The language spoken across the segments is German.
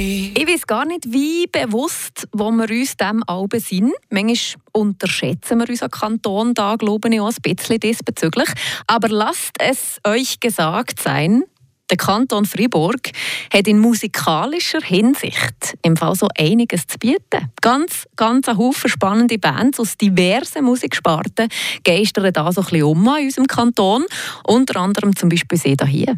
Ich weiß gar nicht, wie bewusst wo wir uns dem Alben sind. Manchmal unterschätzen wir unseren Kanton da, glaube ich, auch ein bisschen diesbezüglich. Aber lasst es euch gesagt sein, der Kanton Fribourg hat in musikalischer Hinsicht im Fall so einiges zu bieten. Ganz, ganz ein Haufen spannende Bands aus diversen Musiksparten geistern da so ein bisschen um in unserem Kanton. Unter anderem zum Beispiel sie hier.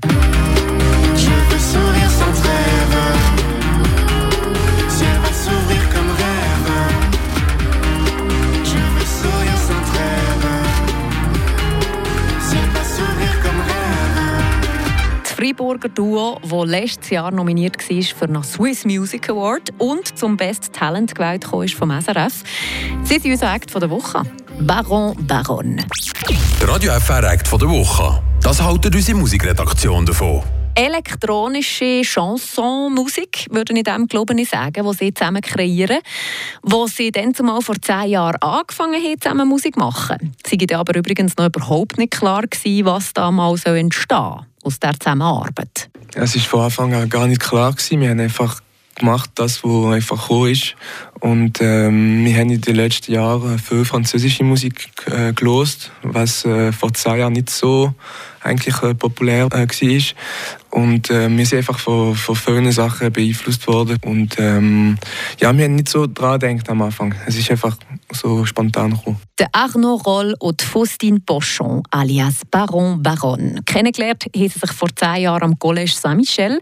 Freiburger Duo, das letztes Jahr nominiert war für den Swiss Music Award und zum Best Talent gewählt ist vom SRF. Sie sind unser Act der Woche. Baron Baron. Der Radio FR Act der Woche. Das haltet unsere Musikredaktion davon. Elektronische Chansonmusik, würde ich dem glauben ich sagen, die sie zusammen kreieren, wo sie dann zumal vor zehn Jahren angefangen haben, zusammen Musik zu machen. Sie waren aber übrigens noch überhaupt nicht klar gewesen, was damals entstehen soll aus der Zusammenarbeit? Es war von Anfang an gar nicht klar. Gewesen. Wir haben einfach gemacht, was einfach gekommen ist. Und ähm, wir haben in den letzten Jahren viel französische Musik äh, gelost, was äh, vor zwei Jahren nicht so eigentlich äh, populär äh, war. Und äh, wir sind einfach von, von vielen Sachen beeinflusst worden. Und ähm, ja, wir haben nicht so dran gedacht am Anfang. Es ist einfach so spontan gekommen. Der Arnaud Roll und Faustine Pochon, alias Baron Baron. Kennengelernt haben sie sich vor zehn Jahren am Collège Saint-Michel.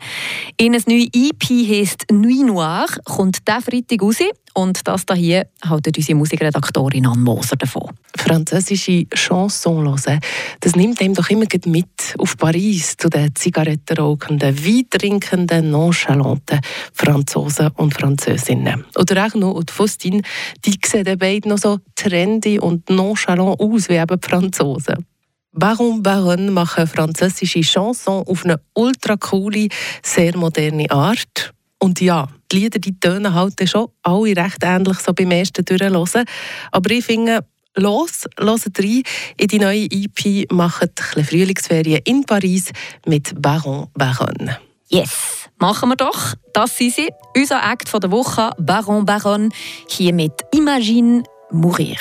In ein neues EP heisst Nuit Noire, kommt der Freitag raus. Und das hier hält unsere Musikredaktorin Anne Moser davon. Französische Chanson hören, das nimmt einem doch immer mit auf Paris zu den zigarettenrauchenden, weintrinkenden, nonchalanten Franzosen und Französinnen. Oder auch noch die Faustine, die sehen beide noch so trendy und nonchalant aus wie eben die Franzosen. Baron Baron machen französische Chanson auf eine ultra coole, sehr moderne Art. Und ja, die Lieder die tönen halt schon alle recht ähnlich so beim ersten Durchhören. Aber ich finde, los, hört rein in die neue EP, macht ein Frühlingsferien in Paris mit Baron Baron. Yes, machen wir doch. Das sind sie, unser Act der Woche, Baron Baron, hier mit Imagine mourir.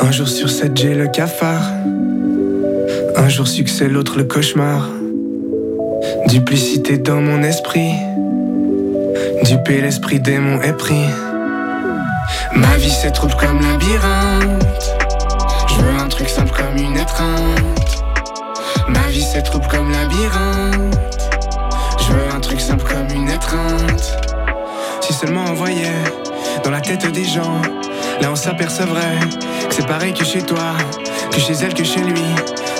Un jour sur sept, j'ai le cafard. Un jour succès, l'autre le cauchemar. Duplicité dans mon esprit. Duper l'esprit démon est pris. Ma vie s'étroupe comme labyrinthe. Je veux un truc simple comme une étreinte. Ma vie s'étroupe comme labyrinthe. Je veux un truc simple comme une étreinte. Si seulement on voyait dans la tête des gens, là on s'apercevrait que c'est pareil que chez toi, que chez elle, que chez lui,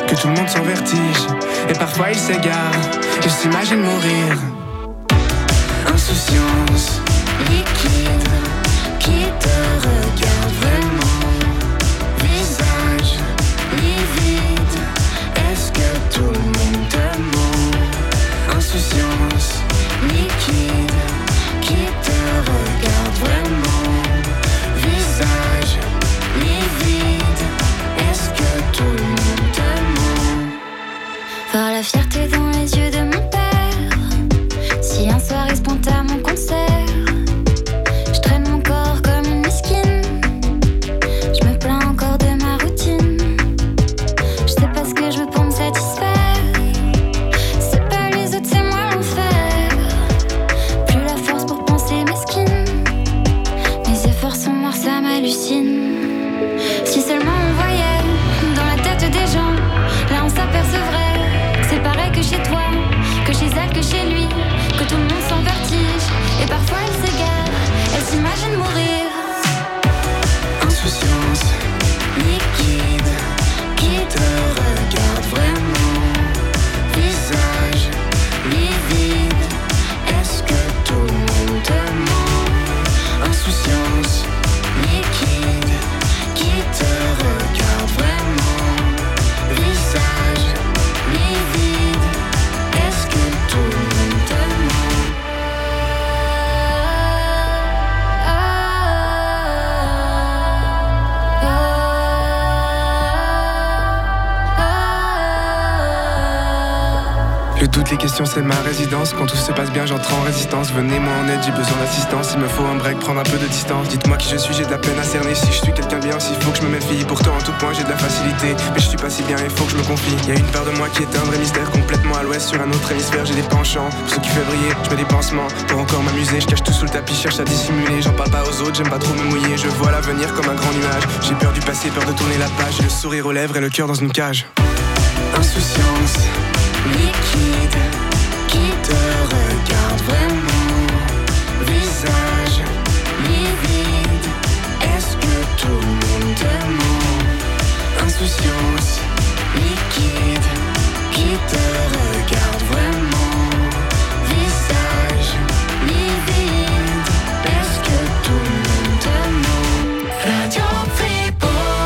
que tout le monde s'en vertige. Et parfois il s'égare, je s'imagine mourir. Insouciance liquide qui te regarde vraiment. Visage livide, est-ce que tout le monde te ment? Insouciance liquide qui te regarde vraiment. Visage livide, est-ce que tout le monde te ment? Voir la fierté dans les yeux de mon père. Si seulement on voyait dans la tête des gens, là on s'apercevrait c'est pareil que chez toi, que chez elle, que chez lui, que tout le monde s'en vertige. Et parfois Toutes les questions, c'est ma résidence. Quand tout se passe bien, j'entre en résistance. Venez-moi en aide, j'ai besoin d'assistance. Il me faut un break, prendre un peu de distance. Dites-moi qui je suis, j'ai de la peine à cerner. Si je suis quelqu'un de bien, s'il faut que je me méfie. Pourtant, en tout point, j'ai de la facilité. Mais je suis pas si bien, il faut que je me confie. Y a une part de moi qui est un vrai mystère, complètement à l'ouest. Sur un autre hémisphère, j'ai des penchants. Pour ceux qui février, je mets des pansements. Pour encore m'amuser, je cache tout sous le tapis, cherche à dissimuler. J'en parle pas aux autres, j'aime pas trop me mouiller. Je vois l'avenir comme un grand nuage. J'ai peur du passé, peur de tourner la page. Le sourire aux lèvres et le cœur dans une cage. Insouciance 生きた